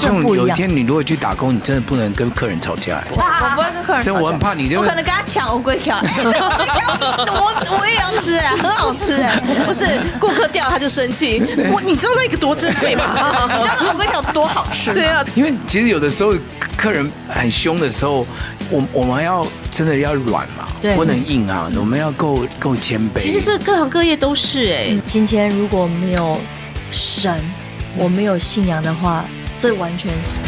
所以柳青龙这不一样。有一天你如果去打工，你真的不能跟客人吵架。欸 我不会跟客人吵架，真我很怕你就我可能跟他抢乌龟条，我我也要吃，很好吃。哎，不是顾客掉他就生气，我你知道那个多珍贵吗？你知道乌龟条多好吃？对啊，因为其实有的时候客人很凶的时候，我我们要真的要软嘛，对。不能硬啊，我们要够够谦卑。其实这各行各业都是哎，今天如果没有神，我没有信仰的话，这完全是。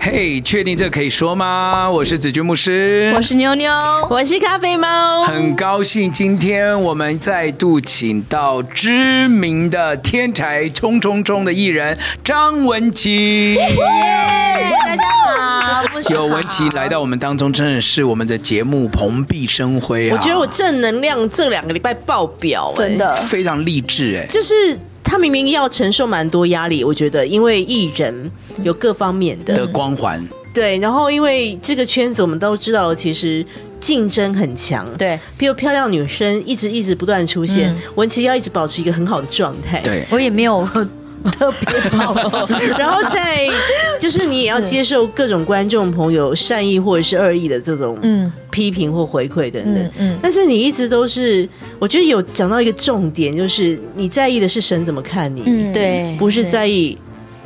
嘿，确定这可以说吗？我是子君牧师，我是妞妞，我是咖啡猫，很高兴今天我们再度请到知名的天才冲冲冲的艺人张文琪。大家好，有文琪来到我们当中，真的是我们的节目蓬荜生辉啊！我觉得我正能量这两个礼拜爆表，真的非常励志哎，就是。他明明要承受蛮多压力，我觉得，因为艺人有各方面的的光环，对，然后因为这个圈子我们都知道，其实竞争很强，对，比如漂亮女生一直一直不断出现，嗯、文琪要一直保持一个很好的状态，对。我也没有。特别好吃，然后在就是你也要接受各种观众朋友善意或者是恶意的这种嗯。批评或回馈等等，嗯，但是你一直都是，我觉得有讲到一个重点，就是你在意的是神怎么看你，嗯，对，不是在意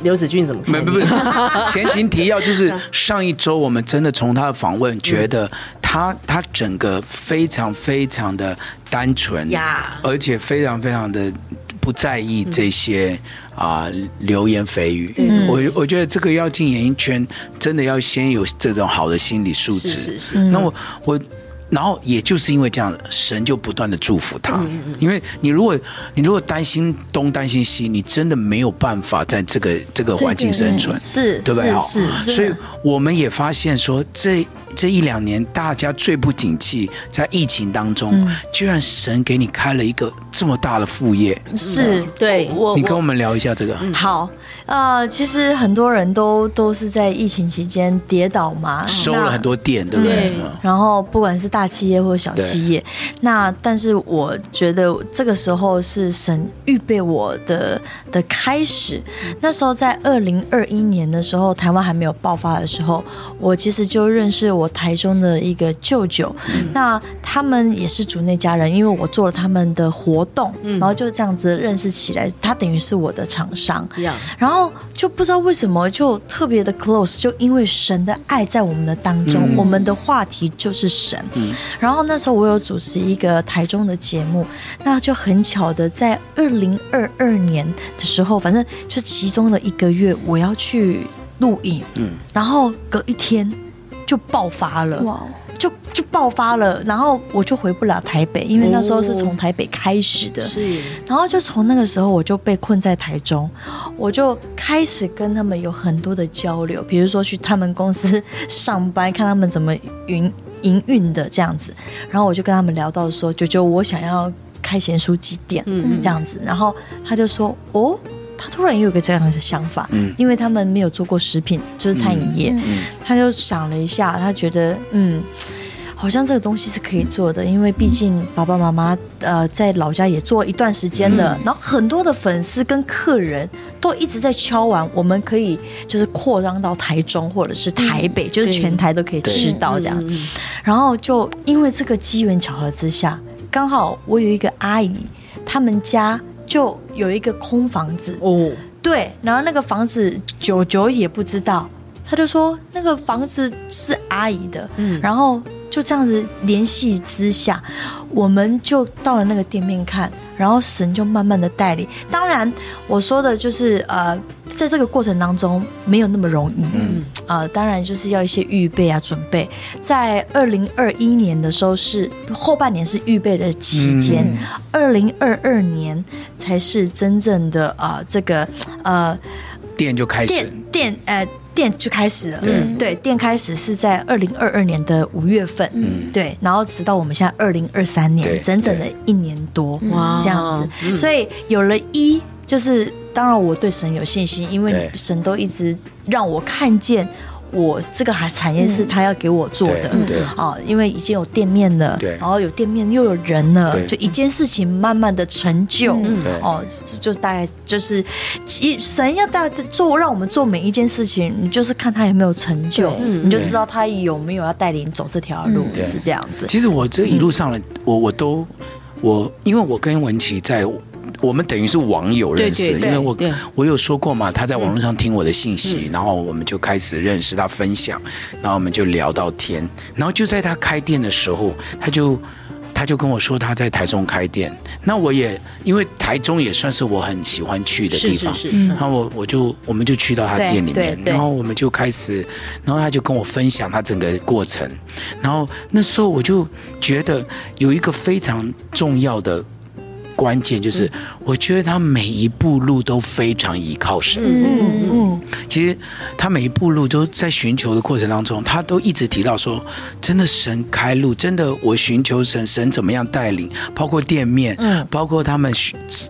刘子俊怎么看你。不不不，前情提要就是上一周我们真的从他的访问觉得他他整个非常非常的单纯呀，而且非常非常的不在意这些。啊、呃，流言蜚语，嗯、我我觉得这个要进演艺圈，真的要先有这种好的心理素质。是是是。那我我，然后也就是因为这样，神就不断的祝福他。嗯、因为你如果你如果担心东担心西，你真的没有办法在这个这个环境生存，是，对不对？是是。所以我们也发现说这。这一两年，大家最不景气，在疫情当中，嗯、居然神给你开了一个这么大的副业，是对我。你跟我们聊一下这个。好，呃，其实很多人都都是在疫情期间跌倒嘛，收了很多店，对不对？对。然后不管是大企业或者小企业，那但是我觉得这个时候是神预备我的的开始。那时候在二零二一年的时候，台湾还没有爆发的时候，我其实就认识我。台中的一个舅舅，嗯、那他们也是主内家人，因为我做了他们的活动，嗯、然后就这样子认识起来。他等于是我的厂商，嗯、然后就不知道为什么就特别的 close，就因为神的爱在我们的当中，嗯、我们的话题就是神。嗯、然后那时候我有主持一个台中的节目，那就很巧的在二零二二年的时候，反正就其中的一个月，我要去录影，嗯，然后隔一天。就爆发了，哇！就就爆发了，然后我就回不了台北，因为那时候是从台北开始的，是。然后就从那个时候，我就被困在台中，我就开始跟他们有很多的交流，比如说去他们公司上班，看他们怎么营营运的这样子。然后我就跟他们聊到说，九九，我想要开咸酥鸡店，嗯，这样子。然后他就说，哦。他突然又有个这样的想法，嗯，因为他们没有做过食品，就是餐饮业，嗯嗯、他就想了一下，他觉得，嗯，好像这个东西是可以做的，因为毕竟爸爸妈妈呃在老家也做一段时间了，嗯、然后很多的粉丝跟客人都一直在敲完，我们可以就是扩张到台中或者是台北，嗯、就是全台都可以吃到这样，然后就因为这个机缘巧合之下，刚好我有一个阿姨，他们家。就有一个空房子。哦，对，然后那个房子舅舅也不知道，他就说那个房子是阿姨的，嗯，然后就这样子联系之下，我们就到了那个店面看，然后神就慢慢的带领。当然，我说的就是呃。在这个过程当中没有那么容易，嗯，呃，当然就是要一些预备啊，准备。在二零二一年的时候是后半年是预备的期间，二零二二年才是真正的呃这个呃店就开始，店店呃店就开始了，对。对，店开始是在二零二二年的五月份，嗯，对，然后直到我们现在二零二三年，整整的一年多，哇，这样子，所以有了一就是。当然，我对神有信心，因为神都一直让我看见我这个还产业是他要给我做的，对哦，因为已经有店面了，然后有店面又有人了，就一件事情慢慢的成就，哦，这就大概就是，神要大家做，让我们做每一件事情，你就是看他有没有成就，你就知道他有没有要带领走这条路，是这样子。其实我这一路上来，我我都我，因为我跟文琪在。我们等于是网友认识，因为我我有说过嘛，他在网络上听我的信息，然后我们就开始认识他，分享，然后我们就聊到天，然后就在他开店的时候，他就他就跟我说他在台中开店，那我也因为台中也算是我很喜欢去的地方，然后我我就我们就去到他店里面，然后我们就开始，然后他就跟我分享他整个过程，然后那时候我就觉得有一个非常重要的。关键就是，我觉得他每一步路都非常依靠神。嗯嗯嗯，其实他每一步路都在寻求的过程当中，他都一直提到说，真的神开路，真的我寻求神，神怎么样带领，包括店面，嗯，包括他们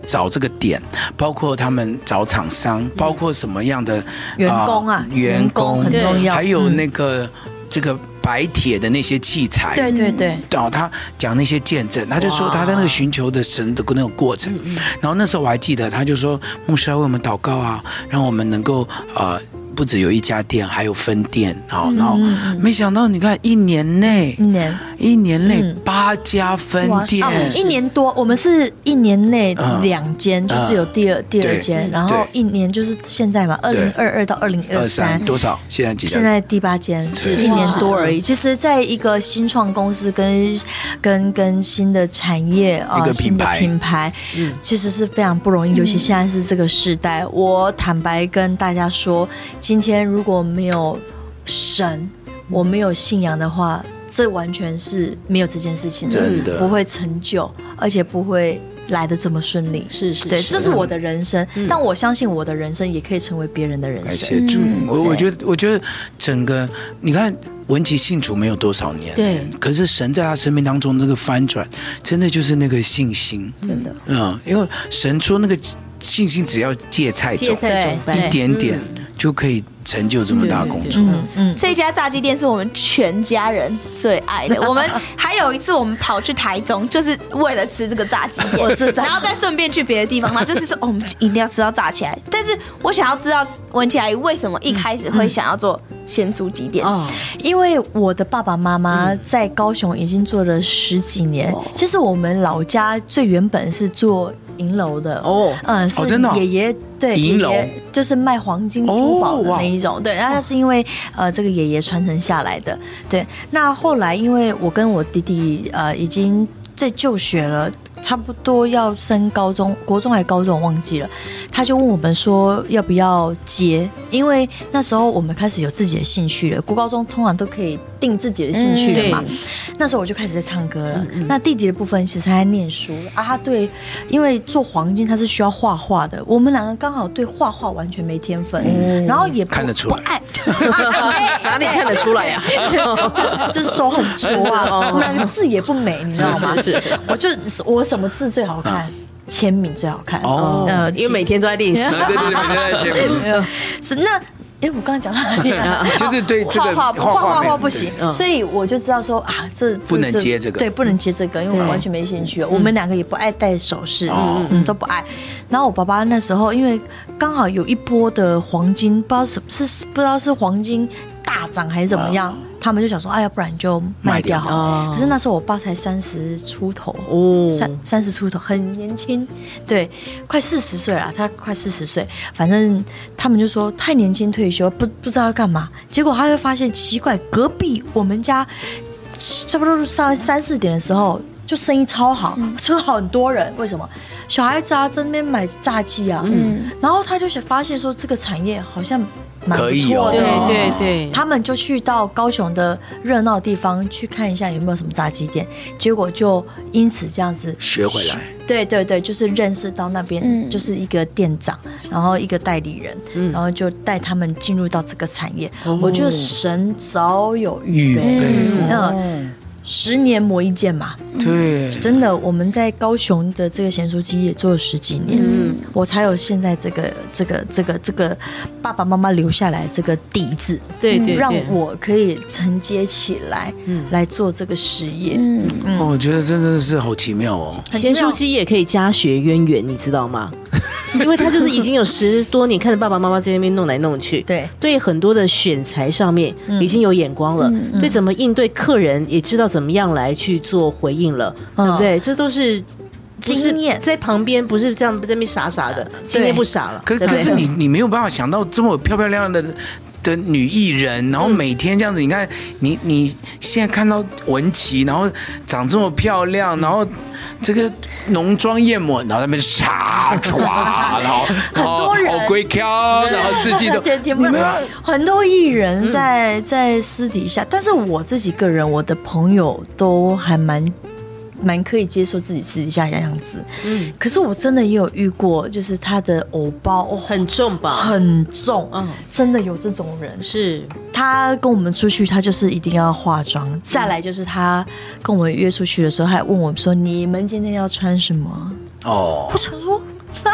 找这个点，包括他们找厂商，包括什么样的员工啊，员工很重要，还有那个这个。白铁的那些器材，对对对，然后他讲那些见证，他就说他在那个寻求的神的那个过程，然后那时候我还记得，他就说牧师要为我们祷告啊，让我们能够啊。呃不只有一家店，还有分店，好，然后没想到，你看一年内，一年。一年内八家分店，一年多，我们是一年内两间，就是有第二第二间，然后一年就是现在嘛，二零二二到二零二三。多少？现在几？现在第八间，是一年多而已。其实，在一个新创公司跟跟跟新的产业啊，新的品牌，其实是非常不容易，尤其现在是这个时代。我坦白跟大家说。今天如果没有神，我没有信仰的话，这完全是没有这件事情的，真的。不会成就，而且不会来的这么顺利。是是，对，这是我的人生，但我相信我的人生也可以成为别人的人生。感谢主，我我觉得，我觉得整个你看文琪信主没有多少年，对，可是神在他生命当中这个翻转，真的就是那个信心，真的，嗯，因为神说那个信心只要芥菜种，一点点。就可以成就这么大工作。嗯嗯，这家炸鸡店是我们全家人最爱的。我们还有一次，我们跑去台中，就是为了吃这个炸鸡店。我知道。然后再顺便去别的地方嘛，就是说，哦，我们一定要吃到炸起来。但是我想要知道文琪阿姨为什么一开始会想要做鲜蔬鸡店？哦，因为我的爸爸妈妈在高雄已经做了十几年。其实我们老家最原本是做。银楼的哦，嗯，是爷爷对银楼就是卖黄金珠宝的那一种，对，然后是因为呃这个爷爷传承下来的，对，那后来因为我跟我弟弟呃已经在就学了。差不多要升高中，国中还高中我忘记了，他就问我们说要不要接，因为那时候我们开始有自己的兴趣了。国高中通常都可以定自己的兴趣了嘛，嗯、那时候我就开始在唱歌了。嗯嗯，那弟弟的部分其实他在念书啊，他对，因为做黄金他是需要画画的，我们两个刚好对画画完全没天分，嗯、然后也不看得出来，不爱，哪里看得出来呀？这 手很粗啊，我们两个字也不美，你知道吗？是，是，我就我。什么字最好看？签名最好看哦，呃，因为每天都在练习。对对对，每天在签名。是那，哎，我刚刚讲到哪里了？就是对这个画画画画不行，所以我就知道说啊，这不能接这个，对，不能接这个，因为我完全没兴趣。我们两个也不爱戴首饰，嗯嗯，都不爱。然后我爸爸那时候，因为刚好有一波的黄金，不知道是是不知道是黄金大涨还是怎么样。他们就想说，哎呀，不然就卖掉好了。可是那时候我爸才三十出头，哦，三三十出头，很年轻，对，快四十岁了，他快四十岁。反正他们就说太年轻退休，不不知道要干嘛。结果他就发现奇怪，隔壁我们家差不多上三四点的时候，就生意超好，车很多人。为什么？小孩子啊在那边买炸鸡啊，嗯，然后他就想发现说这个产业好像。可以哦，对对对，他们就去到高雄的热闹地方去看一下有没有什么炸鸡店，结果就因此这样子学回来。对对对，就是认识到那边就是一个店长，然后一个代理人，然后就带他们进入到这个产业。我觉得神早有预备，嗯。十年磨一剑嘛，对，真的，我们在高雄的这个咸酥鸡也做了十几年，嗯，我才有现在这个这个这个这个爸爸妈妈留下来这个底子，对对，让我可以承接起来，嗯，来做这个事业，嗯，嗯，我觉得真的是好奇妙哦，咸酥鸡也可以家学渊源，你知道吗？因为他就是已经有十多年看着爸爸妈妈在那边弄来弄去，对，对很多的选材上面已经有眼光了，对怎么应对客人也知道。怎么样来去做回应了，对不对？这都是经验，在旁边不是这样在那边傻傻的，经验不傻了。可可是你你没有办法想到这么漂漂亮亮的的女艺人，然后每天这样子，你看你你现在看到文琪，然后长这么漂亮，然后这个浓妆艳抹，然后那边擦唰，然后 很多人。好龟壳，然后四季都 很多艺人在在私底下，但是我自己个人，我的朋友都还蛮。蛮可以接受自己私底下的样子，嗯，可是我真的也有遇过，就是他的偶包、哦、很重吧，很重，嗯，真的有这种人，是。他跟我们出去，他就是一定要化妆，嗯、再来就是他跟我们约出去的时候，还问我们说：“你们今天要穿什么？”哦，我想说啊，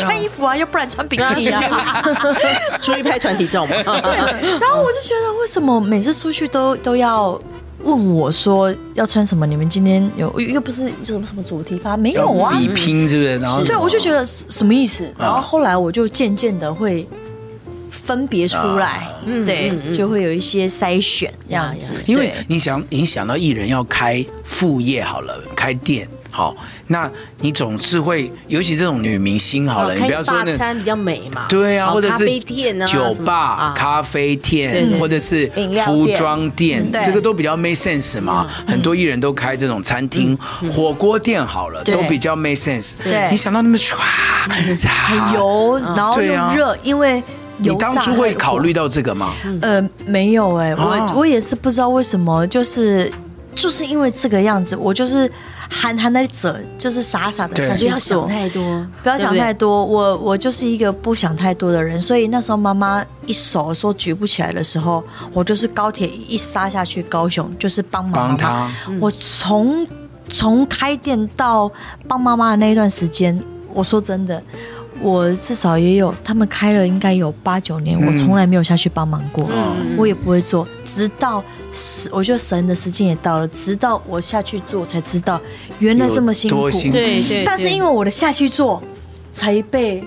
穿衣服啊，要不然穿比基尼啊，出去拍团体照嘛。对，然后我就觉得，为什么每次出去都都要？问我说要穿什么？你们今天有又不是什么什么主题发？没有啊？比拼是不是？然后对，我就觉得什么意思？然后后来我就渐渐的会分别出来，对，就会有一些筛选这样子。因为你想，你想到艺人要开副业好了，开店。好，那你总是会，尤其这种女明星好了，你不要说那餐比较美嘛，对啊，或者是咖啡店啊，酒吧、咖啡店，或者是服装店，这个都比较 make sense 嘛。很多艺人都开这种餐厅、火锅店好了，都比较 make sense。对，你想到那么唰，很油，然后又热，因为你当初会考虑到这个吗？呃，没有哎，我我也是不知道为什么，就是就是因为这个样子，我就是。憨憨的走，就是傻傻的下去，不要想太多，不要想太多。我我就是一个不想太多的人，所以那时候妈妈一手说举不起来的时候，我就是高铁一杀下去高雄，就是帮忙妈妈。他我从从开店到帮妈妈的那一段时间，我说真的。我至少也有，他们开了应该有八九年，我从来没有下去帮忙过，我也不会做，直到时，我觉得神的时间也到了，直到我下去做才知道，原来这么辛苦，对对，但是因为我的下去做，才被。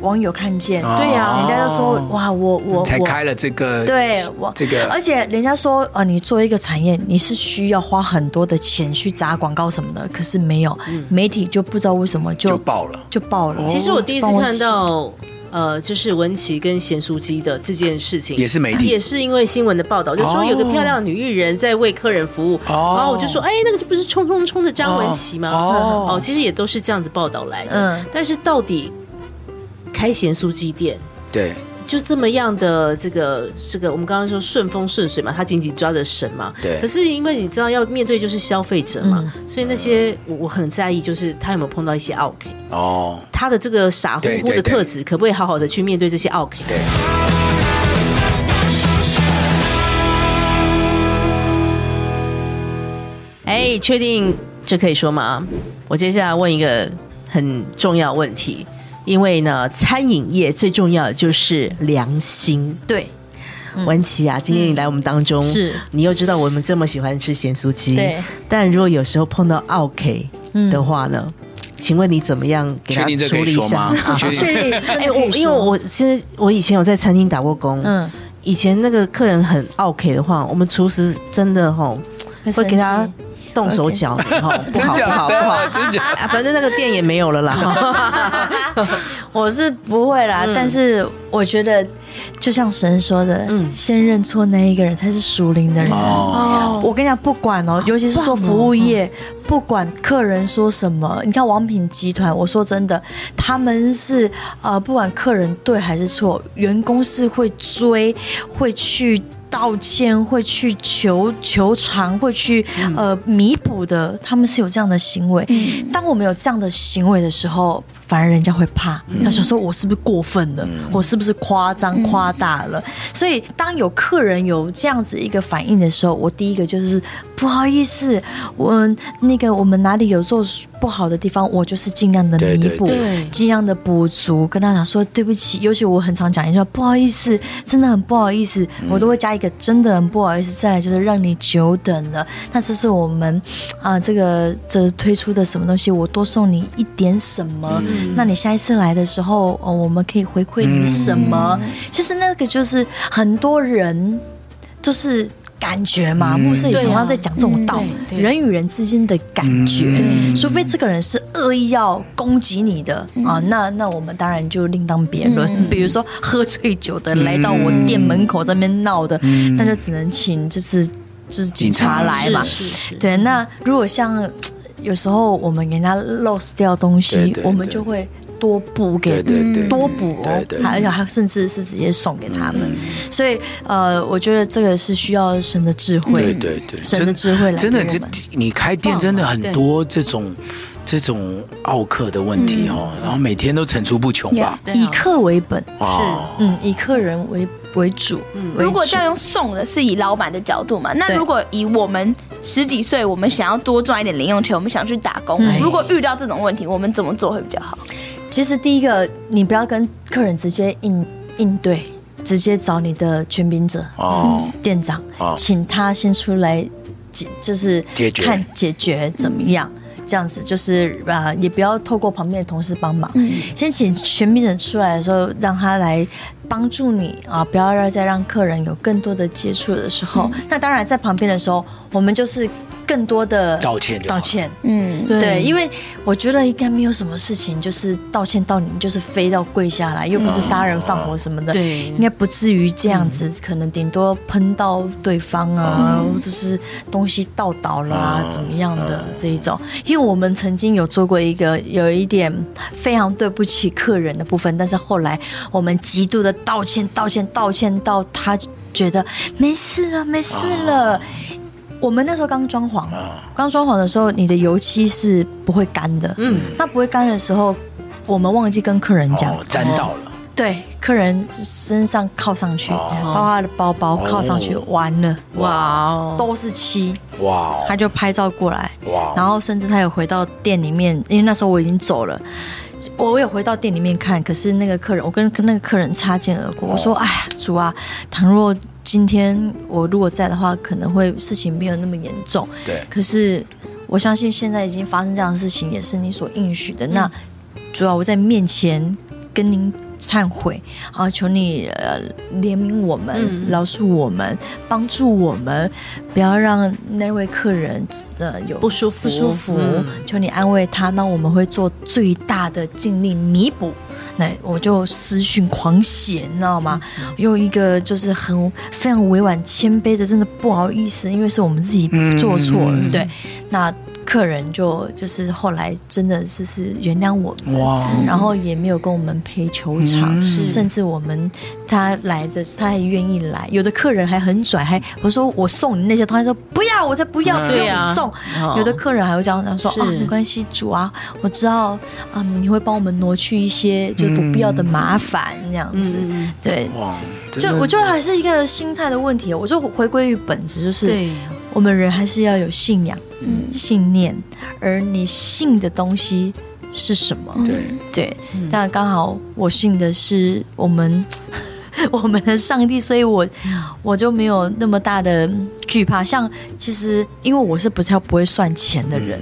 网友看见，对呀，人家就说哇，我我才开了这个，对，我这个，而且人家说，呃，你做一个产业，你是需要花很多的钱去砸广告什么的，可是没有，媒体就不知道为什么就爆了，就爆了。其实我第一次看到，呃，就是文琪跟咸酥鸡的这件事情，也是媒体，也是因为新闻的报道，就说有个漂亮的女艺人在为客人服务，然后我就说，哎，那个就不是冲冲冲的张文琪吗？哦，其实也都是这样子报道来的，嗯，但是到底。开咸酥鸡店，对，就这么样的这个这个，我们刚刚说顺风顺水嘛，他紧紧抓着神嘛，对。可是因为你知道要面对就是消费者嘛，嗯、所以那些我我很在意，就是他有没有碰到一些奥 K 哦，他的这个傻乎乎的特质，可不可以好好的去面对这些奥 K？？对。哎，确定这可以说吗？我接下来问一个很重要问题。因为呢，餐饮业最重要的就是良心。对，文琪啊，今天你来我们当中，是你又知道我们这么喜欢吃咸酥鸡，对。但如果有时候碰到奥客的话呢，请问你怎么样给他处理一下？确定？哎，我因为我其实我以前有在餐厅打过工，嗯，以前那个客人很奥客的话，我们厨师真的吼会给他。动手脚，不好不好不好。不好，反正那个店也没有了啦。我是不会啦，但是我觉得，就像神说的，嗯，先认错那一个人才是属灵的人。哦，我跟你讲，不管哦，尤其是做服务业，不管客人说什么，你看王品集团，我说真的，他们是呃，不管客人对还是错，员工是会追，会去。道歉会去求求偿，会去呃弥补的，他们是有这样的行为。当我们有这样的行为的时候，反而人家会怕，他就说我是不是过分了？我是不是夸张夸大了？所以当有客人有这样子一个反应的时候，我第一个就是不好意思，我那个我们哪里有做不好的地方，我就是尽量的弥补，尽量的补足，跟他讲说对不起。尤其我很常讲一句话，不好意思，真的很不好意思，我都会加一个真的很不好意思。再来就是让你久等了，那这是我们啊这个这推出的什么东西，我多送你一点什么，嗯、那你下一次来的时候，哦，我们可以回馈你什么？嗯、其实那个就是很多人就是。感觉嘛，牧师也常常在讲这种道理，人与人之间的感觉，除非这个人是恶意要攻击你的啊，那那我们当然就另当别论。比如说喝醉酒的来到我店门口这边闹的，那就只能请就是就是警察。来嘛。对，那如果像有时候我们给人家 lost 掉东西，我们就会。多补给，多补哦，还有还甚至是直接送给他们，所以呃，我觉得这个是需要神的智慧，对对对，神的智慧来。真的，这你开店真的很多这种这种奥客的问题哦，然后每天都层出不穷吧。以客为本是，嗯，以客人为为主。如果这样用送的，是以老板的角度嘛？那如果以我们十几岁，我们想要多赚一点零用钱，我们想去打工，如果遇到这种问题，我们怎么做会比较好？其实第一个，你不要跟客人直接应应对，直接找你的权柄者哦，店长，请他先出来解，就是看解决怎么样，这样子就是啊，也不要透过旁边的同事帮忙，先请全民人出来的时候，让他来帮助你啊，不要让再让客人有更多的接触的时候，那当然在旁边的时候，我们就是。更多的道歉，道歉，嗯，对，因为我觉得应该没有什么事情，就是道歉到你就是飞到跪下来，又不是杀人放火什么的，对，应该不至于这样子，可能顶多喷到对方啊，或者是东西倒倒了啊，怎么样的这一种。因为我们曾经有做过一个有一点非常对不起客人的部分，但是后来我们极度的道歉，道歉，道歉到他觉得没事了，没事了。我们那时候刚装潢，刚装潢的时候，你的油漆是不会干的。嗯，那不会干的时候，我们忘记跟客人讲，沾到了。对，客人身上靠上去，包括他的包包靠上去，完了，哇，都是漆，哇，他就拍照过来，哇，然后甚至他有回到店里面，因为那时候我已经走了，我有回到店里面看，可是那个客人，我跟跟那个客人擦肩而过，我说，哎呀，主啊，倘若。今天我如果在的话，可能会事情没有那么严重。对。可是我相信现在已经发生这样的事情，也是你所应许的。嗯、那主要我在面前跟您忏悔，好，求你呃怜悯我们，饶恕、嗯、我们，帮助我们，不要让那位客人呃有不舒服。不舒服，嗯、求你安慰他。那我们会做最大的尽力弥补。那我就私讯狂写，你知道吗？用一个就是很非常委婉谦卑的，真的不好意思，因为是我们自己做错了，对，那。客人就就是后来真的就是原谅我们，哇。然后也没有跟我们赔球场，嗯、甚至我们他来的他还愿意来，有的客人还很拽，还我说我送你那些东西，他说不要，我才不要，不要送。啊、有的客人还会这样讲说啊，没关系，主啊，我知道啊，你会帮我们挪去一些就不必要的麻烦，这样子，嗯、对，哇就我觉得还是一个心态的问题，我就回归于本质，就是对我们人还是要有信仰。嗯，信念，而你信的东西是什么？对对，但刚好我信的是我们 我们的上帝，所以我我就没有那么大的惧怕。像其实，因为我是不太不会算钱的人，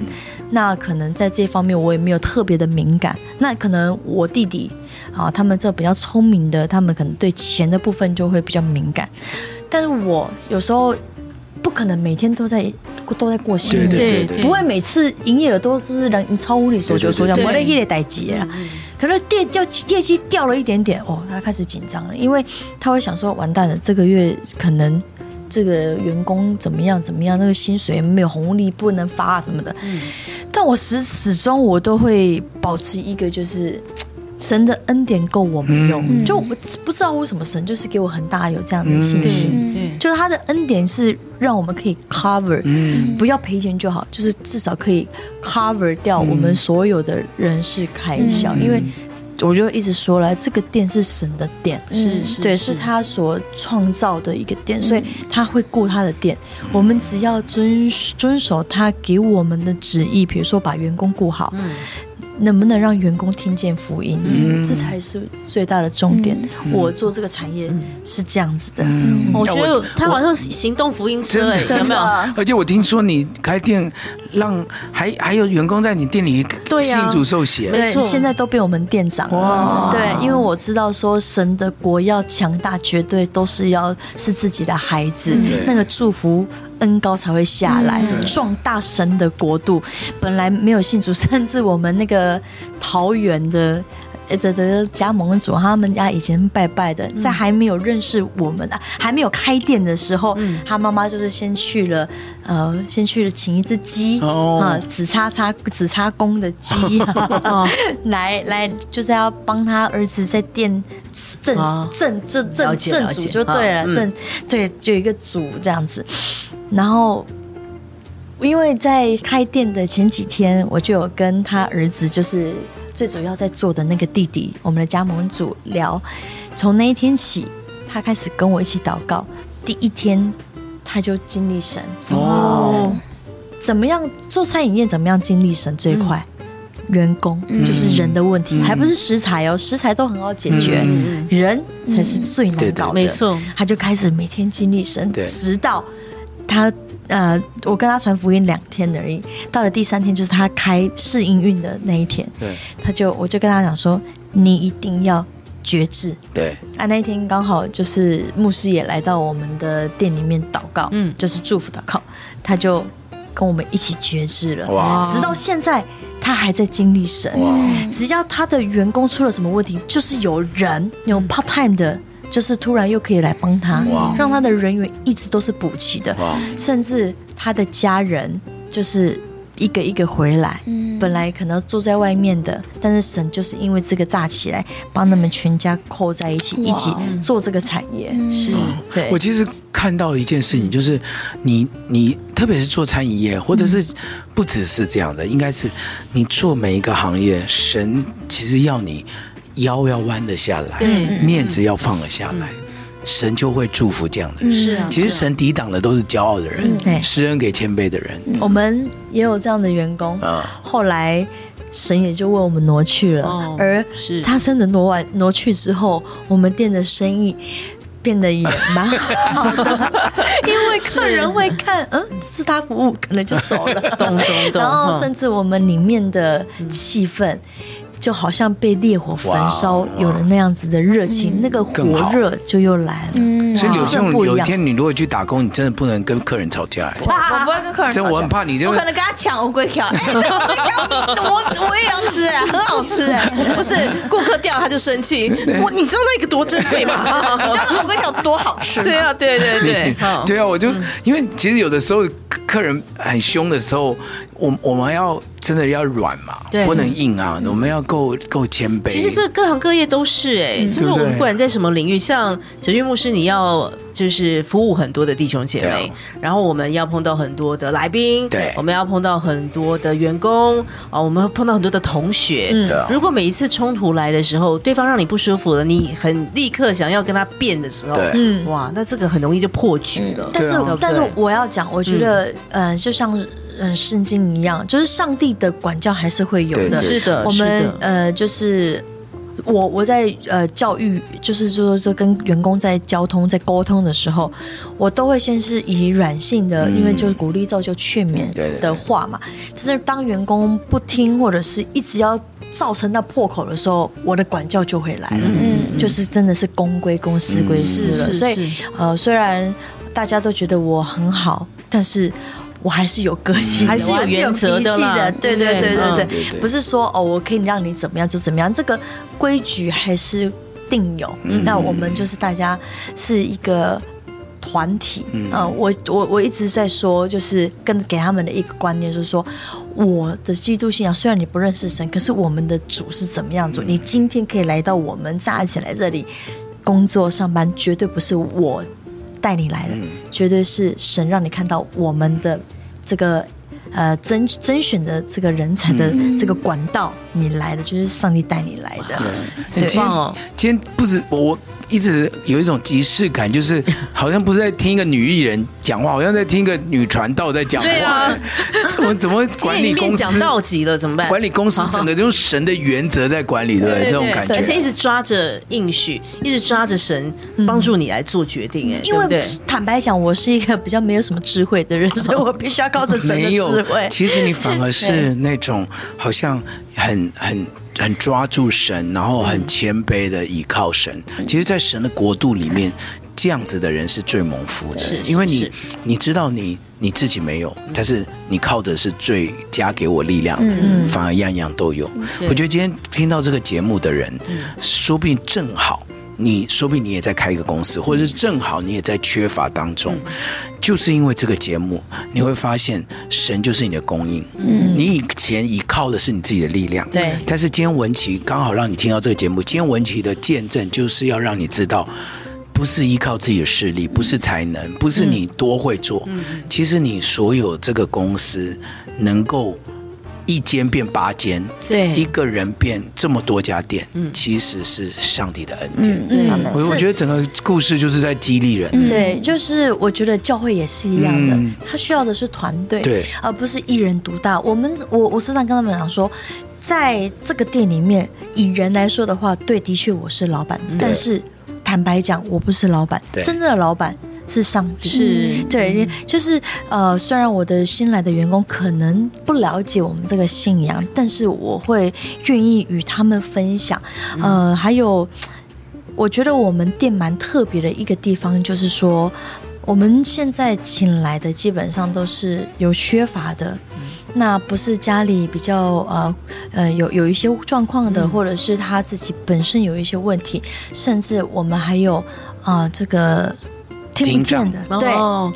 那可能在这方面我也没有特别的敏感。那可能我弟弟啊，他们这比较聪明的，他们可能对钱的部分就会比较敏感。但是我有时候。不可能每天都在都在过新年，对，不会每次营业额都是人超乎你所求所想，没得一点代志了。可能店掉业绩掉了一点点，哦，他开始紧张了，因为他会想说，完蛋了，这个月可能这个员工怎么样怎么样，那个薪水没有红利不能发什么的。但我始始终我都会保持一个就是。神的恩典够我们用，嗯、就我不知道为什么神就是给我很大有这样的信心，嗯、就是他的恩典是让我们可以 cover，、嗯、不要赔钱就好，就是至少可以 cover 掉我们所有的人事开销，嗯、因为我就一直说了，这个店是神的店，是是，对，是他所创造的一个店，所以他会顾他的店。我们只要遵遵守他给我们的旨意，比如说把员工顾好。能不能让员工听见福音？嗯，这才是最大的重点。嗯、我做这个产业是这样子的。嗯，我觉得他好像行动福音车，有没有？而且我听说你开店，让还还有员工在你店里信主受洗，对，现在都被我们店长。哇，对，因为我知道说神的国要强大，绝对都是要是自己的孩子，那个祝福。恩高才会下来，壮大神的国度。本来没有信主，甚至我们那个桃园的的的加盟主，他们家以前拜拜的，在还没有认识我们啊，还没有开店的时候，他妈妈就是先去了，呃，先去了请一只鸡啊，紫叉叉紫叉公的鸡，来来就是要帮他儿子在店正正正正正主就对了，正对就一个主这样子。然后，因为在开店的前几天，我就有跟他儿子，就是最主要在做的那个弟弟，我们的加盟主聊。从那一天起，他开始跟我一起祷告。第一天，他就经历神。哦，怎么样做餐饮业？怎么样经历神最快？嗯、员工就是人的问题，嗯、还不是食材哦，食材都很好解决，嗯、人才是最难搞的。没错，他就开始每天经历神，直到。他呃，我跟他传福音两天而已，到了第三天就是他开试营运的那一天，对，他就我就跟他讲说，你一定要觉志，对，啊，那一天刚好就是牧师也来到我们的店里面祷告，嗯，就是祝福祷告，他就跟我们一起觉志了，哇，直到现在他还在经历神，只要他的员工出了什么问题，就是有人有 part time 的。就是突然又可以来帮他，让他的人员一直都是补齐的，甚至他的家人就是一个一个回来。本来可能住在外面的，但是神就是因为这个炸起来，帮他们全家扣在一起，一起做这个产业。是，对。我其实看到一件事情，就是你你特别是做餐饮业，或者是不只是这样的，应该是你做每一个行业，神其实要你。腰要弯得下来，面子要放得下来，神就会祝福这样的人。是啊，其实神抵挡的都是骄傲的人，施恩给谦卑的人。我们也有这样的员工，后来神也就为我们挪去了。而他真的挪完挪去之后，我们店的生意变得也蛮好的，因为客人会看，嗯，是他服务，可能就走了。懂懂懂。然后甚至我们里面的气氛。就好像被烈火焚烧，有了那样子的热情，那个火热就又来了。所以柳青，有一天你如果去打工，你真的不能跟客人吵架。我不会跟客人吵架。真我很怕你，我可能跟他抢乌龟条。我我也要吃，很好吃哎。不是顾客掉他就生气。我你知道那个多珍贵吗？你知道乌龟条多好吃？对啊，对对对，对啊，我就因为其实有的时候客人很凶的时候，我我们要。真的要软嘛，对。不能硬啊！我们要够够谦卑。其实这各行各业都是哎、欸，就是我们不管在什么领域，像哲俊牧师，你要就是服务很多的弟兄姐妹，啊、然后我们要碰到很多的来宾，对，我们要碰到很多的员工啊，我们碰到很多的同学。嗯，如果每一次冲突来的时候，对方让你不舒服了，你很立刻想要跟他辩的时候，嗯，哇，那这个很容易就破局了。但是，但是我要讲，我觉得，嗯、呃，就像是。嗯，圣经一样，就是上帝的管教还是会有的。是的，我们呃，就是我我在呃教育，就是说说跟员工在交通在沟通的时候，我都会先是以软性的，因为就是鼓励造就劝勉的话嘛。但是当员工不听或者是一直要造成那破口的时候，我的管教就会来了。嗯，就是真的是公归公，私归私了。所以呃，虽然大家都觉得我很好，但是。我还是有个性，还是有原则的啦。对对对对对，不是说哦，我可以让你怎么样就怎么样，这个规矩还是定有。那我们就是大家是一个团体。嗯，我我我一直在说，就是跟给他们的一个观念，就是说我的基督信仰，虽然你不认识神，可是我们的主是怎么样主？你今天可以来到我们站起来这里工作上班，绝对不是我。带你来的，绝对是神让你看到我们的这个呃甄甄选的这个人才的这个管道，你来的，就是上帝带你来的。对，很棒哦。今天不止我。一直有一种即视感，就是 好像不是在听一个女艺人讲话，好像在听一个女传道在讲话。对啊，怎么怎么 管理公司讲到极了怎么办？管理公司整个用神的原则在管理，对不对？这种感觉，而且一直抓着应许，一直抓着神帮助你来做决定。哎，因为坦白讲，我是一个比较没有什么智慧的人，所以我必须要靠着神的智慧。其实你反而是那种好像很很。很抓住神，然后很谦卑的倚靠神。其实，在神的国度里面，这样子的人是最蒙福的，因为你你知道你你自己没有，但是你靠的是最加给我力量的，反而样样都有。我觉得今天听到这个节目的人，说不定正好。你说不定你也在开一个公司，或者是正好你也在缺乏当中，就是因为这个节目，你会发现神就是你的供应。嗯，你以前依靠的是你自己的力量，对。但是今天文琪刚好让你听到这个节目，今天文琪的见证就是要让你知道，不是依靠自己的势力，不是才能，不是你多会做，其实你所有这个公司能够。一间变八间，对，一个人变这么多家店，嗯，其实是上帝的恩典。嗯，嗯，我我觉得整个故事就是在激励人。嗯，对，就是我觉得教会也是一样的，嗯，他需要的是团队，对，而不是一人独大。我们我我时常跟他们讲说，在这个店里面，以人来说的话，对，的确我是老板，但是坦白讲，我不是老板，真正的老板。是上帝，是对，就是呃，虽然我的新来的员工可能不了解我们这个信仰，但是我会愿意与他们分享。呃，还有，我觉得我们店蛮特别的一个地方，就是说，我们现在请来的基本上都是有缺乏的，那不是家里比较呃呃有有一些状况的，或者是他自己本身有一些问题，甚至我们还有啊、呃、这个。听不见的，对，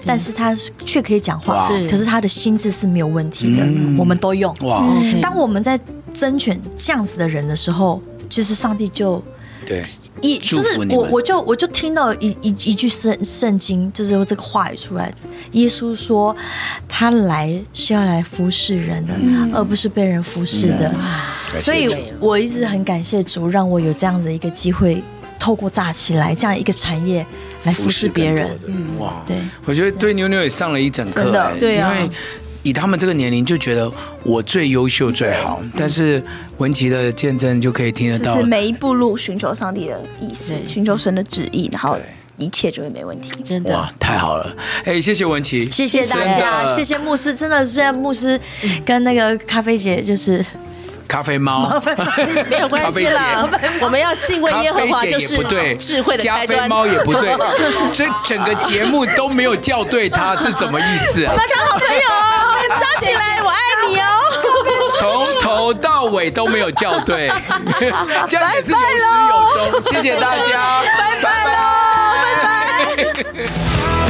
但是他却可以讲话，是，可是他的心智是没有问题的，我们都用。哇，当我们在甄选这样子的人的时候，其实上帝就对一就是我我就我就听到一一一句圣圣经，就是这个话语出来，耶稣说他来是要来服侍人的，而不是被人服侍的，所以我一直很感谢主，让我有这样子一个机会。透过炸起来这样一个产业来服侍别人，嗯，哇，对，我觉得对妞妞也上了一整课，欸，对啊，因为以他们这个年龄就觉得我最优秀最好，但是文琪的见证就可以听得到，就是每一步路寻求上帝的意思，寻求神的旨意，然后一切就会没问题，真的，哇，太好了，哎，谢谢文琪，谢谢大家，谢谢牧师，真的是牧师跟那个咖啡姐就是。咖啡猫，没有关系啦。我们要敬畏耶和华就是对。智慧的咖啡猫也不对，这整个节目都没有校对它是怎么意思、啊？我们当好朋友，张起来，我爱你哦。从头到尾都没有校对，这样也是有始有终。谢谢大家，拜拜喽，拜拜。